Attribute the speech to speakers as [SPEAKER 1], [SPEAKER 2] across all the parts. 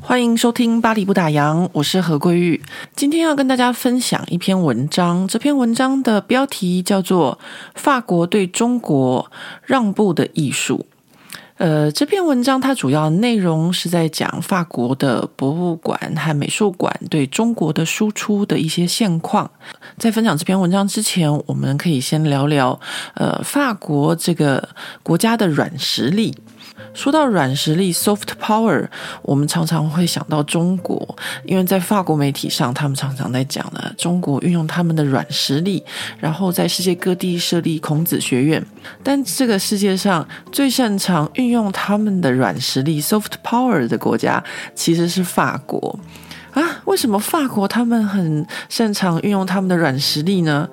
[SPEAKER 1] 欢迎收听《巴黎不打烊》，我是何桂玉。今天要跟大家分享一篇文章，这篇文章的标题叫做《法国对中国让步的艺术》。呃，这篇文章它主要内容是在讲法国的博物馆和美术馆对中国的输出的一些现况。在分享这篇文章之前，我们可以先聊聊呃，法国这个国家的软实力。说到软实力 （soft power），我们常常会想到中国，因为在法国媒体上，他们常常在讲呢，中国运用他们的软实力，然后在世界各地设立孔子学院。但这个世界上最擅长运用他们的软实力 （soft power） 的国家，其实是法国啊？为什么法国他们很擅长运用他们的软实力呢？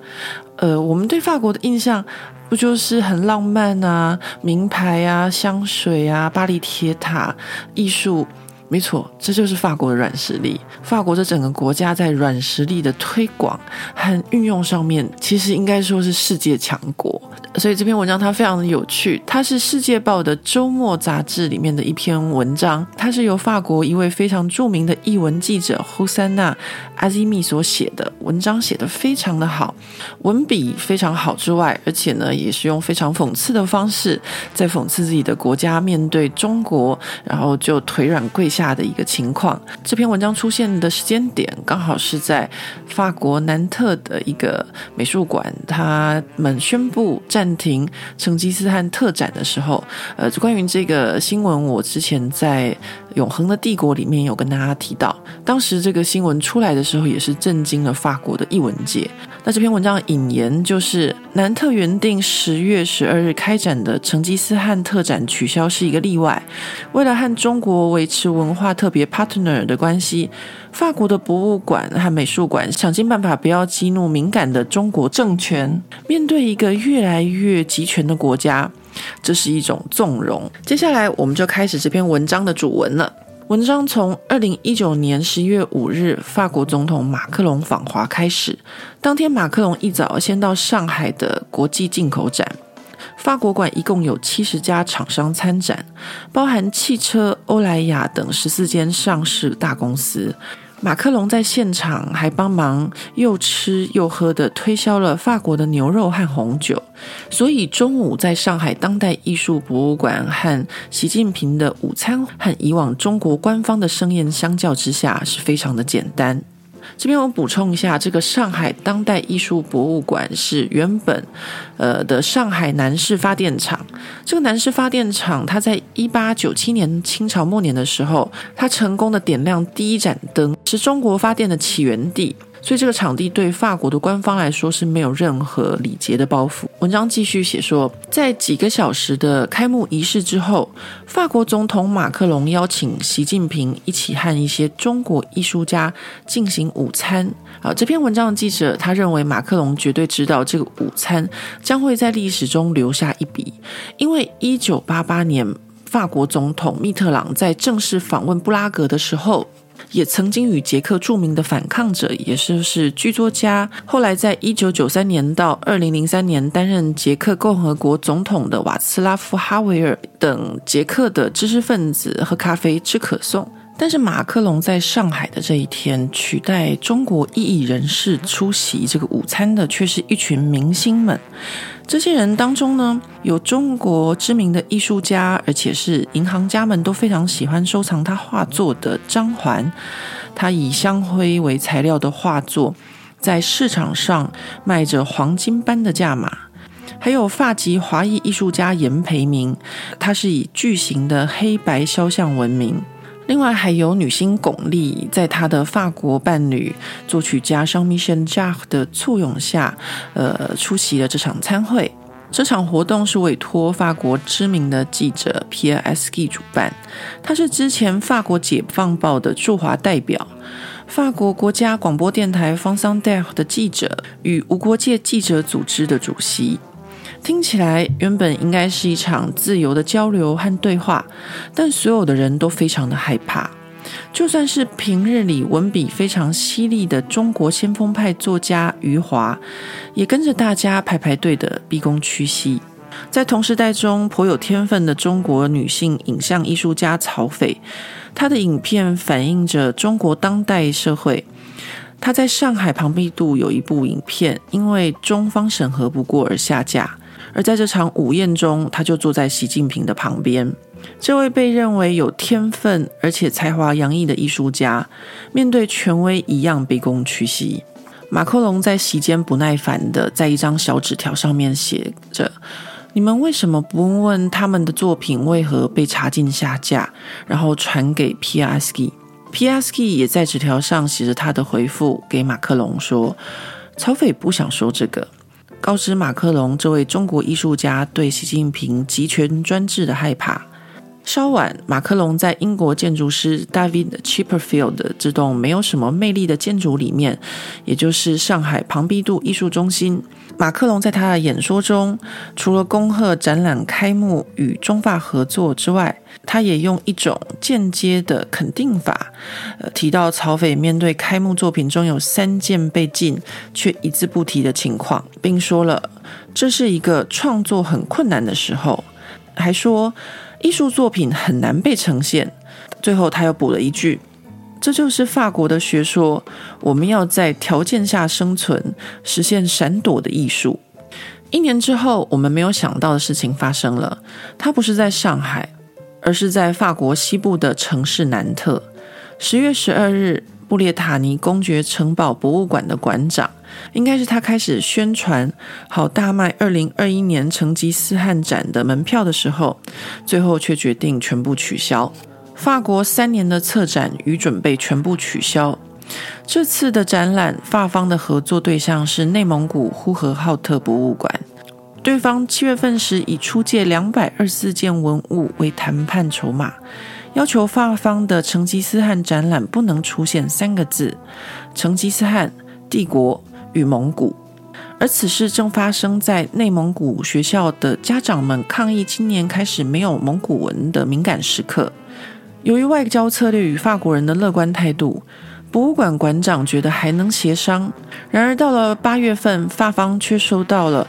[SPEAKER 1] 呃，我们对法国的印象。不就是很浪漫啊，名牌啊，香水啊，巴黎铁塔，艺术，没错，这就是法国的软实力。法国这整个国家在软实力的推广和运用上面，其实应该说是世界强国。所以这篇文章它非常的有趣，它是《世界报》的周末杂志里面的一篇文章，它是由法国一位非常著名的译文记者胡珊娜·阿基米所写的，文章写得非常的好，文笔非常好之外，而且呢也是用非常讽刺的方式在讽刺自己的国家面对中国，然后就腿软跪下的一个情况。这篇文章出现的时间点刚好是在法国南特的一个美术馆，他们宣布暂。暂停成吉思汗特展的时候，呃，关于这个新闻，我之前在《永恒的帝国》里面有跟大家提到，当时这个新闻出来的时候，也是震惊了法国的艺文界。那这篇文章引言就是：南特原定十月十二日开展的成吉思汗特展取消是一个例外，为了和中国维持文化特别 partner 的关系。法国的博物馆和美术馆想尽办法不要激怒敏感的中国政权。面对一个越来越集权的国家，这是一种纵容。接下来，我们就开始这篇文章的主文了。文章从二零一九年十一月五日，法国总统马克龙访华开始。当天，马克龙一早先到上海的国际进口展。法国馆一共有七十家厂商参展，包含汽车、欧莱雅等十四间上市大公司。马克龙在现场还帮忙又吃又喝的推销了法国的牛肉和红酒，所以中午在上海当代艺术博物馆和习近平的午餐和以往中国官方的盛宴相较之下是非常的简单。这边我补充一下，这个上海当代艺术博物馆是原本，呃的上海南市发电厂。这个南市发电厂，它在一八九七年清朝末年的时候，它成功的点亮第一盏灯，是中国发电的起源地。所以这个场地对法国的官方来说是没有任何礼节的包袱。文章继续写说，在几个小时的开幕仪式之后，法国总统马克龙邀请习近平一起和一些中国艺术家进行午餐。啊，这篇文章的记者他认为马克龙绝对知道这个午餐将会在历史中留下一笔，因为一九八八年法国总统密特朗在正式访问布拉格的时候。也曾经与捷克著名的反抗者，也就是剧作家，后来在一九九三年到二零零三年担任捷克共和国总统的瓦茨拉夫·哈维尔等捷克的知识分子喝咖啡吃可颂。但是马克龙在上海的这一天，取代中国异议人士出席这个午餐的，却是一群明星们。这些人当中呢，有中国知名的艺术家，而且是银行家们都非常喜欢收藏他画作的张环。他以香灰为材料的画作，在市场上卖着黄金般的价码。还有发籍华裔艺术家严培明，他是以巨型的黑白肖像闻名。另外还有女星巩俐，在她的法国伴侣作曲家 Jean-Michel Jarre 的簇拥下，呃，出席了这场餐会。这场活动是委托法国知名的记者 Pierre s k 主办，他是之前法国解放报的驻华代表，法国国家广播电台 France Inter 的记者与无国界记者组织的主席。听起来原本应该是一场自由的交流和对话，但所有的人都非常的害怕。就算是平日里文笔非常犀利的中国先锋派作家余华，也跟着大家排排队的毕恭屈膝。在同时代中颇有天分的中国女性影像艺术家曹斐，她的影片反映着中国当代社会。她在上海庞毕度有一部影片，因为中方审核不过而下架。而在这场午宴中，他就坐在习近平的旁边。这位被认为有天分而且才华洋溢的艺术家，面对权威一样卑躬屈膝。马克龙在席间不耐烦的在一张小纸条上面写着：“你们为什么不问他们的作品为何被查禁下架？”然后传给皮亚斯基。皮亚斯基也在纸条上写着他的回复给马克龙说：“曹斐不想说这个。”告知马克龙，这位中国艺术家对习近平集权专制的害怕。稍晚，马克龙在英国建筑师 David Chipperfield 这栋没有什么魅力的建筑里面，也就是上海庞毕度艺术中心。马克龙在他的演说中，除了恭贺展览开幕与中法合作之外，他也用一种间接的肯定法，呃，提到曹斐面对开幕作品中有三件被禁却一字不提的情况，并说了这是一个创作很困难的时候，还说艺术作品很难被呈现。最后他又补了一句。这就是法国的学说，我们要在条件下生存，实现闪躲的艺术。一年之后，我们没有想到的事情发生了。它不是在上海，而是在法国西部的城市南特。十月十二日，布列塔尼公爵城堡博物馆的馆长，应该是他开始宣传好大卖二零二一年成吉思汗展的门票的时候，最后却决定全部取消。法国三年的策展与准备全部取消。这次的展览，法方的合作对象是内蒙古呼和浩特博物馆。对方七月份时以出借两百二十四件文物为谈判筹码，要求法方的成吉思汗展览不能出现三个字：成吉思汗、帝国与蒙古。而此事正发生在内蒙古学校的家长们抗议今年开始没有蒙古文的敏感时刻。由于外交策略与法国人的乐观态度，博物馆馆长觉得还能协商。然而到了八月份，法方却收到了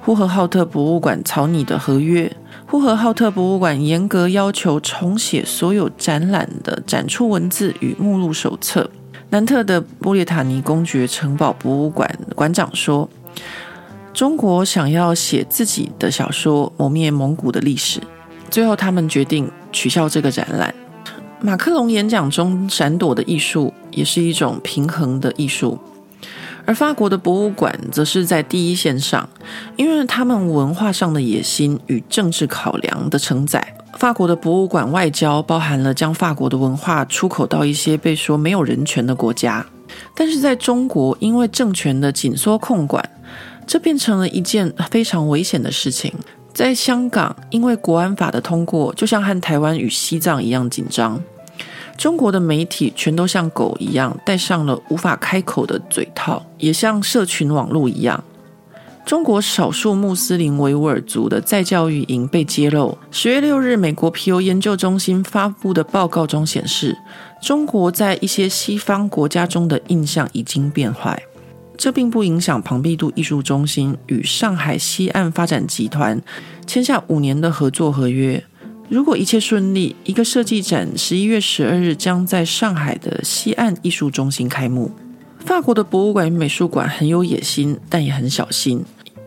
[SPEAKER 1] 呼和浩特博物馆草拟的合约。呼和浩特博物馆严格要求重写所有展览的展出文字与目录手册。南特的布列塔尼公爵城堡博物馆馆长说：“中国想要写自己的小说，磨灭蒙古的历史。”最后，他们决定取消这个展览。马克龙演讲中闪躲的艺术也是一种平衡的艺术，而法国的博物馆则是在第一线上，因为他们文化上的野心与政治考量的承载。法国的博物馆外交包含了将法国的文化出口到一些被说没有人权的国家，但是在中国，因为政权的紧缩控管，这变成了一件非常危险的事情。在香港，因为国安法的通过，就像和台湾与西藏一样紧张。中国的媒体全都像狗一样戴上了无法开口的嘴套，也像社群网络一样。中国少数穆斯林维吾尔族的再教育营被揭露。十月六日，美国皮尤研究中心发布的报告中显示，中国在一些西方国家中的印象已经变坏。这并不影响庞毕度艺术中心与上海西岸发展集团签下五年的合作合约。如果一切顺利，一个设计展十一月十二日将在上海的西岸艺术中心开幕。法国的博物馆与美术馆很有野心，但也很小心，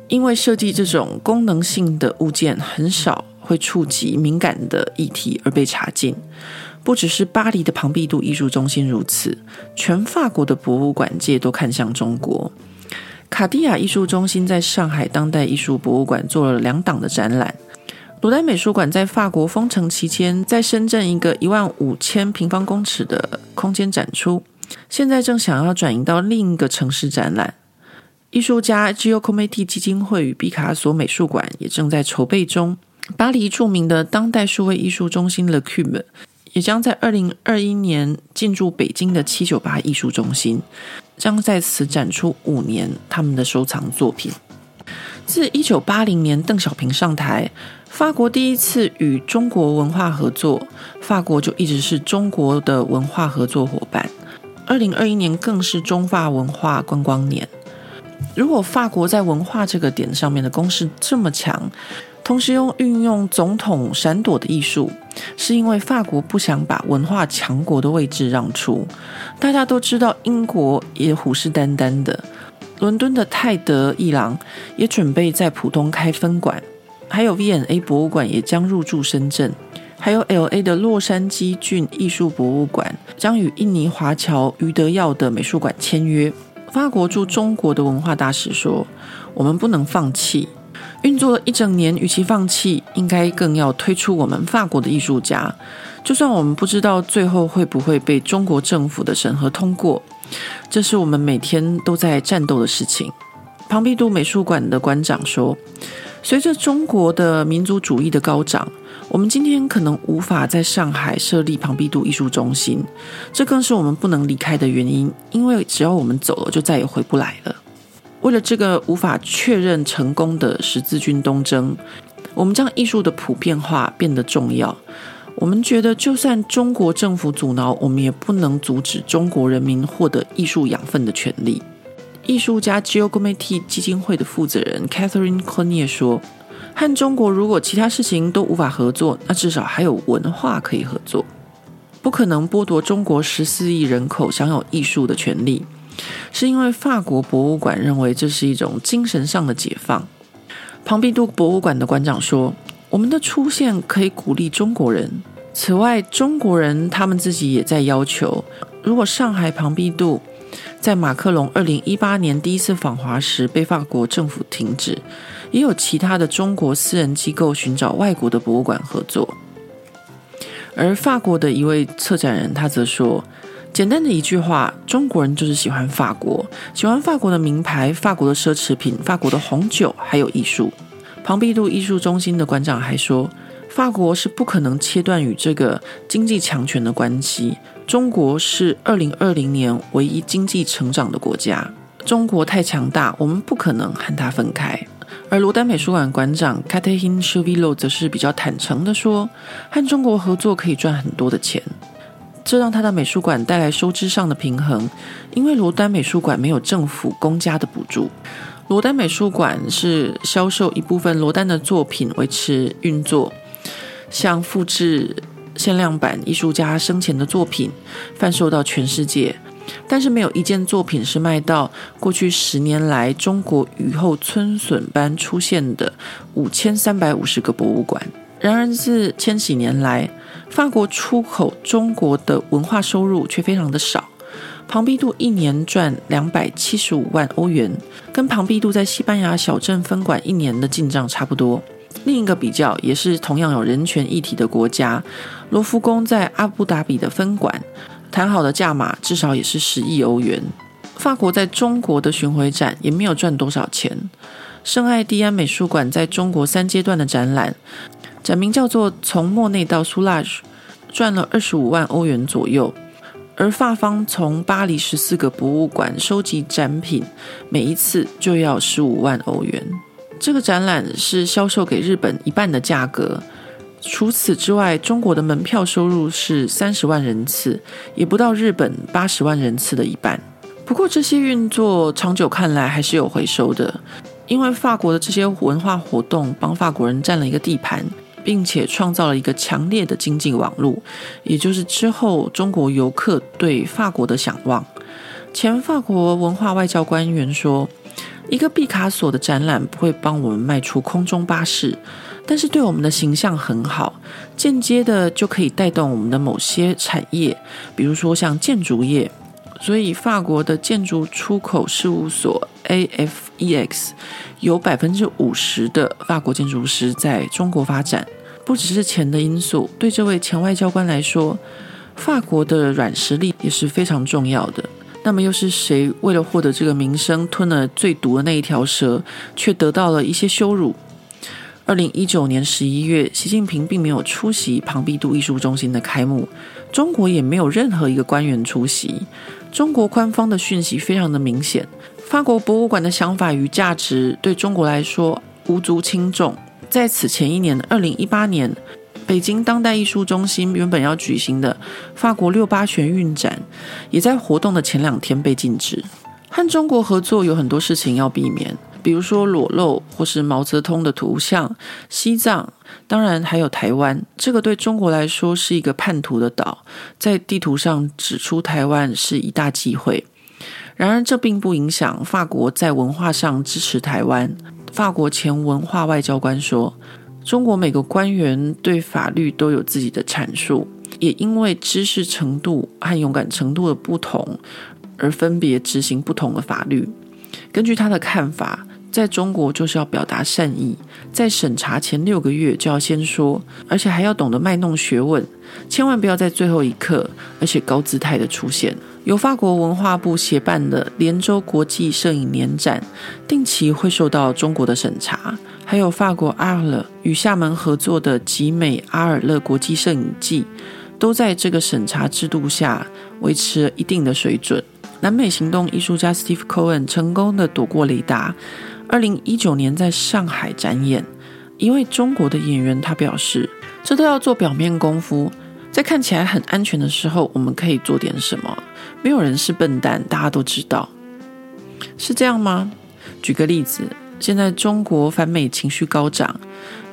[SPEAKER 1] 因为设计这种功能性的物件很少会触及敏感的议题而被查禁。不只是巴黎的庞毕度艺术中心如此，全法国的博物馆界都看向中国。卡地亚艺术中心在上海当代艺术博物馆做了两档的展览。罗丹美术馆在法国封城期间，在深圳一个一万五千平方公尺的空间展出，现在正想要转移到另一个城市展览。艺术家 Gio Cometti 基金会与毕卡索美术馆也正在筹备中。巴黎著名的当代数位艺术中心 Le Cube。也将在二零二一年进驻北京的七九八艺术中心，将在此展出五年他们的收藏作品。自一九八零年邓小平上台，法国第一次与中国文化合作，法国就一直是中国的文化合作伙伴。二零二一年更是中法文化观光年。如果法国在文化这个点上面的攻势这么强，同时又运用总统闪躲的艺术，是因为法国不想把文化强国的位置让出。大家都知道，英国也虎视眈眈的，伦敦的泰德一郎也准备在浦东开分馆，还有 V&A 博物馆也将入驻深圳。还有 L.A. 的洛杉矶郡艺术博物馆将与印尼华侨余德耀的美术馆签约。法国驻中国的文化大使说：“我们不能放弃，运作了一整年，与其放弃，应该更要推出我们法国的艺术家。就算我们不知道最后会不会被中国政府的审核通过，这是我们每天都在战斗的事情。”庞毕度美术馆的馆长说：“随着中国的民族主义的高涨。”我们今天可能无法在上海设立庞毕度艺术中心，这更是我们不能离开的原因。因为只要我们走了，就再也回不来了。为了这个无法确认成功的十字军东征，我们将艺术的普遍化变得重要。我们觉得，就算中国政府阻挠，我们也不能阻止中国人民获得艺术养分的权利。艺术家 g i o g o m e t i 基金会的负责人 Catherine Cornier 说。和中国如果其他事情都无法合作，那至少还有文化可以合作。不可能剥夺中国十四亿人口享有艺术的权利，是因为法国博物馆认为这是一种精神上的解放。庞毕度博物馆的馆长说：“我们的出现可以鼓励中国人。此外，中国人他们自己也在要求，如果上海庞毕度在马克龙二零一八年第一次访华时被法国政府停止。”也有其他的中国私人机构寻找外国的博物馆合作，而法国的一位策展人他则说：“简单的一句话，中国人就是喜欢法国，喜欢法国的名牌、法国的奢侈品、法国的红酒，还有艺术。”庞毕度艺术中心的馆长还说：“法国是不可能切断与这个经济强权的关系，中国是二零二零年唯一经济成长的国家，中国太强大，我们不可能和它分开。”而罗丹美术馆馆长 Catherine Chavillo 则是比较坦诚地说，和中国合作可以赚很多的钱，这让他的美术馆带来收支上的平衡。因为罗丹美术馆没有政府公家的补助，罗丹美术馆是销售一部分罗丹的作品维持运作，像复制限量版艺术家生前的作品，贩售到全世界。但是没有一件作品是卖到过去十年来中国雨后春笋般出现的五千三百五十个博物馆。然而自千禧年来，法国出口中国的文化收入却非常的少。庞毕度一年赚两百七十五万欧元，跟庞毕度在西班牙小镇分馆一年的进账差不多。另一个比较也是同样有人权议题的国家，罗浮宫在阿布达比的分馆。谈好的价码至少也是十亿欧元。法国在中国的巡回展也没有赚多少钱。圣艾蒂安美术馆在中国三阶段的展览，展名叫做《从莫内到苏拉》，赚了二十五万欧元左右。而法方从巴黎十四个博物馆收集展品，每一次就要十五万欧元。这个展览是销售给日本一半的价格。除此之外，中国的门票收入是三十万人次，也不到日本八十万人次的一半。不过，这些运作长久看来还是有回收的，因为法国的这些文化活动帮法国人占了一个地盘，并且创造了一个强烈的经济网络，也就是之后中国游客对法国的想望。前法国文化外交官员说：“一个毕卡索的展览不会帮我们卖出空中巴士。”但是对我们的形象很好，间接的就可以带动我们的某些产业，比如说像建筑业。所以法国的建筑出口事务所 AFEX 有百分之五十的法国建筑师在中国发展。不只是钱的因素，对这位前外交官来说，法国的软实力也是非常重要的。那么又是谁为了获得这个名声，吞了最毒的那一条蛇，却得到了一些羞辱？二零一九年十一月，习近平并没有出席庞毕度艺术中心的开幕，中国也没有任何一个官员出席。中国官方的讯息非常的明显，法国博物馆的想法与价值对中国来说无足轻重。在此前一年，二零一八年，北京当代艺术中心原本要举行的法国六八全运展，也在活动的前两天被禁止。和中国合作有很多事情要避免，比如说裸露或是毛泽东的图像。西藏，当然还有台湾，这个对中国来说是一个叛徒的岛，在地图上指出台湾是一大忌讳。然而，这并不影响法国在文化上支持台湾。法国前文化外交官说：“中国每个官员对法律都有自己的阐述，也因为知识程度和勇敢程度的不同。”而分别执行不同的法律。根据他的看法，在中国就是要表达善意，在审查前六个月就要先说，而且还要懂得卖弄学问，千万不要在最后一刻，而且高姿态的出现。由法国文化部协办的连州国际摄影年展，定期会受到中国的审查，还有法国阿尔勒与厦门合作的集美阿尔勒国际摄影季，都在这个审查制度下维持了一定的水准。南美行动艺术家 Steve Cohen 成功的躲过雷达。二零一九年在上海展演，一位中国的演员他表示：“这都要做表面功夫，在看起来很安全的时候，我们可以做点什么。没有人是笨蛋，大家都知道，是这样吗？”举个例子，现在中国反美情绪高涨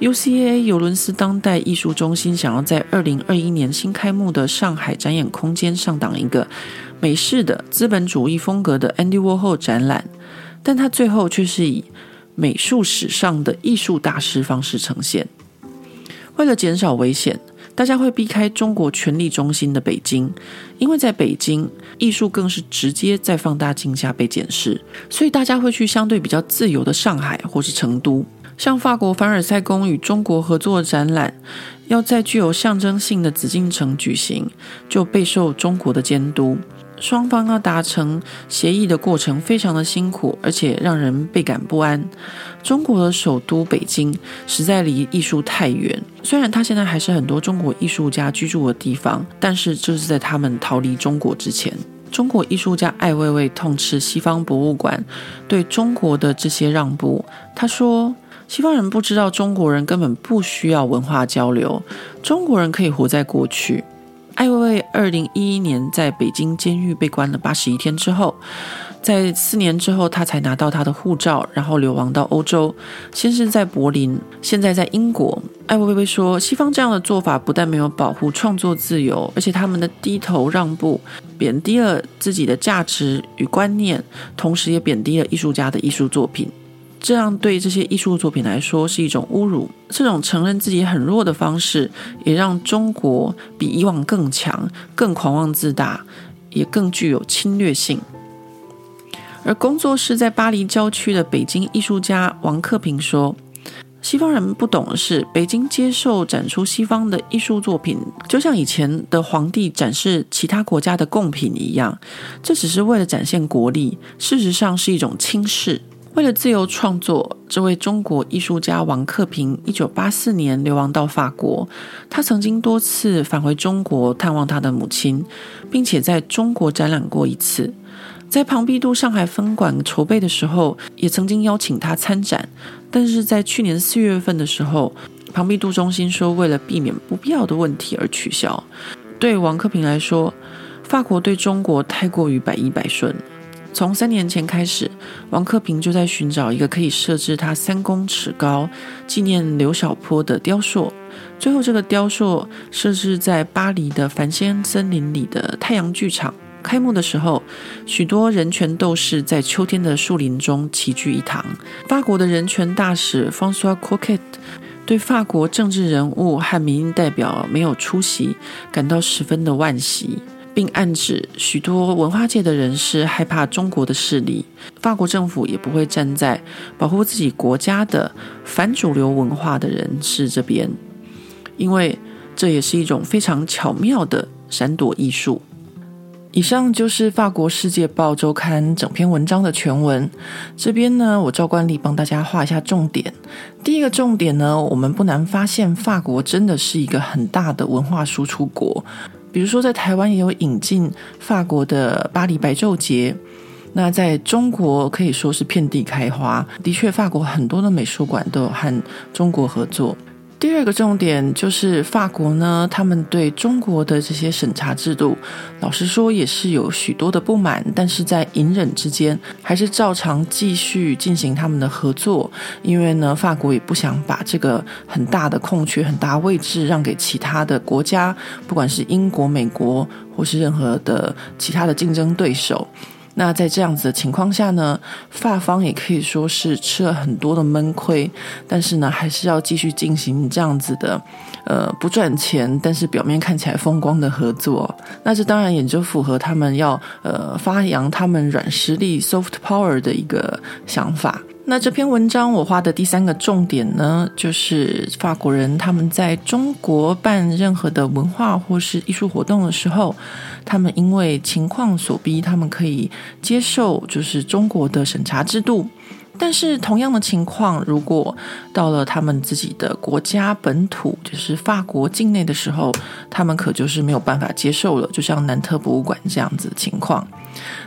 [SPEAKER 1] ，UCAA 尤伦斯当代艺术中心想要在二零二一年新开幕的上海展演空间上档一个。美式的资本主义风格的 Andy Warhol 展览，但他最后却是以美术史上的艺术大师方式呈现。为了减少危险，大家会避开中国权力中心的北京，因为在北京，艺术更是直接在放大镜下被检视，所以大家会去相对比较自由的上海或是成都。像法国凡尔赛宫与中国合作的展览，要在具有象征性的紫禁城举行，就备受中国的监督。双方要达成协议的过程非常的辛苦，而且让人倍感不安。中国的首都北京实在离艺术太远，虽然它现在还是很多中国艺术家居住的地方，但是这是在他们逃离中国之前。中国艺术家艾未未痛斥西方博物馆对中国的这些让步。他说：“西方人不知道中国人根本不需要文化交流，中国人可以活在过去。”艾薇薇二零一一年在北京监狱被关了八十一天之后，在四年之后，他才拿到他的护照，然后流亡到欧洲，先是在柏林，现在在英国。艾薇薇说，西方这样的做法不但没有保护创作自由，而且他们的低头让步，贬低了自己的价值与观念，同时也贬低了艺术家的艺术作品。这样对这些艺术作品来说是一种侮辱。这种承认自己很弱的方式，也让中国比以往更强、更狂妄自大，也更具有侵略性。而工作室在巴黎郊区的北京艺术家王克平说：“西方人不懂的是，北京接受展出西方的艺术作品，就像以前的皇帝展示其他国家的贡品一样，这只是为了展现国力，事实上是一种轻视。”为了自由创作，这位中国艺术家王克平，一九八四年流亡到法国。他曾经多次返回中国探望他的母亲，并且在中国展览过一次。在庞毕度上海分馆筹备的时候，也曾经邀请他参展。但是在去年四月份的时候，庞毕度中心说为了避免不必要的问题而取消。对王克平来说，法国对中国太过于百依百顺。从三年前开始，王克平就在寻找一个可以设置他三公尺高、纪念刘晓波的雕塑。最后，这个雕塑设置在巴黎的梵歇恩森林里的太阳剧场。开幕的时候，许多人权斗士在秋天的树林中齐聚一堂。法国的人权大使 François Coquet 对法国政治人物和民意代表没有出席感到十分的惋惜。并暗指许多文化界的人士害怕中国的势力，法国政府也不会站在保护自己国家的反主流文化的人士这边，因为这也是一种非常巧妙的闪躲艺术。以上就是法国《世界报》周刊整篇文章的全文。这边呢，我照惯例帮大家画一下重点。第一个重点呢，我们不难发现，法国真的是一个很大的文化输出国。比如说，在台湾也有引进法国的巴黎白昼节，那在中国可以说是遍地开花，的确，法国很多的美术馆都有和中国合作。第二个重点就是法国呢，他们对中国的这些审查制度，老实说也是有许多的不满，但是在隐忍之间，还是照常继续进行他们的合作。因为呢，法国也不想把这个很大的空缺、很大位置让给其他的国家，不管是英国、美国，或是任何的其他的竞争对手。那在这样子的情况下呢，发方也可以说是吃了很多的闷亏，但是呢，还是要继续进行这样子的，呃，不赚钱，但是表面看起来风光的合作。那这当然也就符合他们要呃发扬他们软实力 （soft power） 的一个想法。那这篇文章我画的第三个重点呢，就是法国人他们在中国办任何的文化或是艺术活动的时候，他们因为情况所逼，他们可以接受就是中国的审查制度。但是同样的情况，如果到了他们自己的国家本土，就是法国境内的时候，他们可就是没有办法接受了。就像南特博物馆这样子的情况，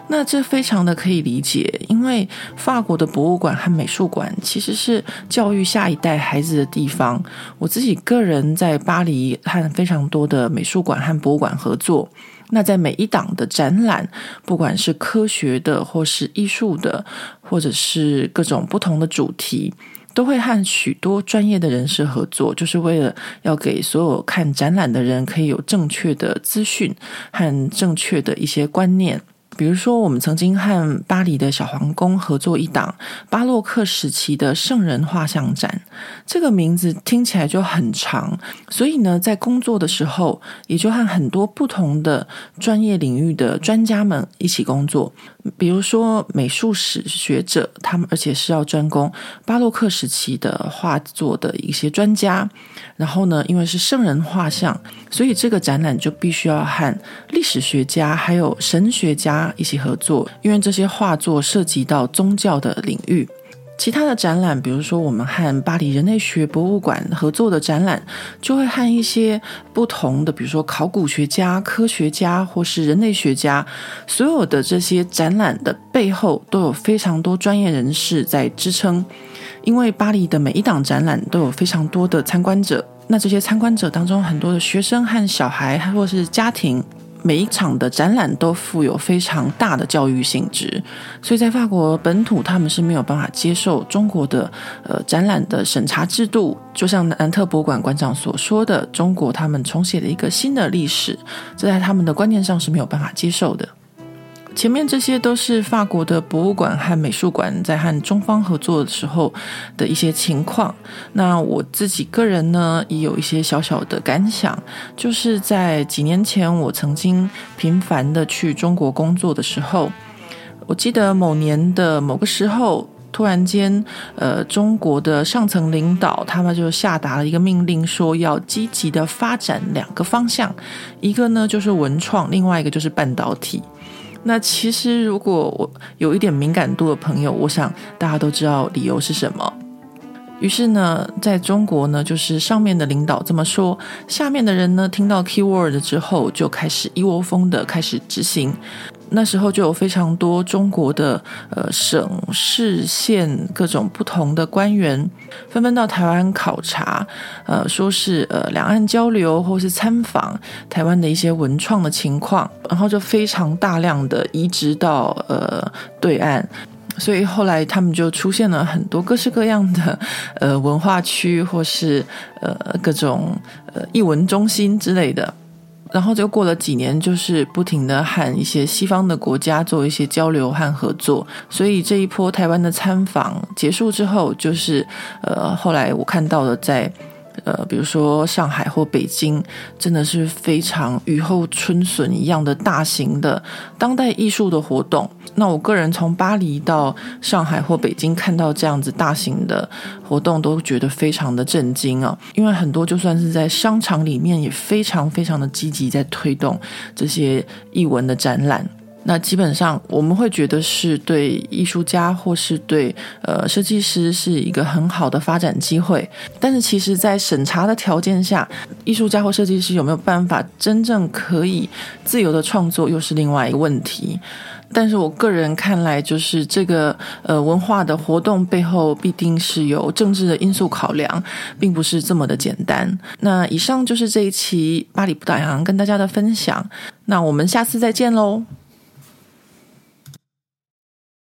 [SPEAKER 1] 那这非常的可以理解，因为法国的博物馆和美术馆其实是教育下一代孩子的地方。我自己个人在巴黎和非常多的美术馆和博物馆合作。那在每一档的展览，不管是科学的，或是艺术的，或者是各种不同的主题，都会和许多专业的人士合作，就是为了要给所有看展览的人可以有正确的资讯和正确的一些观念。比如说，我们曾经和巴黎的小皇宫合作一档巴洛克时期的圣人画像展，这个名字听起来就很长，所以呢，在工作的时候，也就和很多不同的专业领域的专家们一起工作。比如说美术史学者，他们而且是要专攻巴洛克时期的画作的一些专家。然后呢，因为是圣人画像，所以这个展览就必须要和历史学家还有神学家一起合作，因为这些画作涉及到宗教的领域。其他的展览，比如说我们和巴黎人类学博物馆合作的展览，就会和一些不同的，比如说考古学家、科学家或是人类学家，所有的这些展览的背后都有非常多专业人士在支撑。因为巴黎的每一档展览都有非常多的参观者，那这些参观者当中很多的学生和小孩，或是家庭。每一场的展览都富有非常大的教育性质，所以在法国本土，他们是没有办法接受中国的呃展览的审查制度。就像南特博物馆馆长所说的，中国他们重写了一个新的历史，这在他们的观念上是没有办法接受的。前面这些都是法国的博物馆和美术馆在和中方合作的时候的一些情况。那我自己个人呢，也有一些小小的感想，就是在几年前，我曾经频繁的去中国工作的时候，我记得某年的某个时候，突然间，呃，中国的上层领导他们就下达了一个命令，说要积极的发展两个方向，一个呢就是文创，另外一个就是半导体。那其实，如果我有一点敏感度的朋友，我想大家都知道理由是什么。于是呢，在中国呢，就是上面的领导这么说，下面的人呢，听到 keyword 之后，就开始一窝蜂的开始执行。那时候就有非常多中国的呃省市县各种不同的官员纷纷到台湾考察，呃，说是呃两岸交流或是参访台湾的一些文创的情况，然后就非常大量的移植到呃对岸，所以后来他们就出现了很多各式各样的呃文化区或是呃各种呃艺文中心之类的。然后就过了几年，就是不停的和一些西方的国家做一些交流和合作。所以这一波台湾的参访结束之后，就是呃，后来我看到了在。呃，比如说上海或北京，真的是非常雨后春笋一样的大型的当代艺术的活动。那我个人从巴黎到上海或北京看到这样子大型的活动，都觉得非常的震惊啊！因为很多就算是在商场里面，也非常非常的积极在推动这些艺文的展览。那基本上我们会觉得是对艺术家或是对呃设计师是一个很好的发展机会，但是其实，在审查的条件下，艺术家或设计师有没有办法真正可以自由的创作，又是另外一个问题。但是我个人看来，就是这个呃文化的活动背后必定是有政治的因素考量，并不是这么的简单。那以上就是这一期巴黎不打烊跟大家的分享，那我们下次再见喽。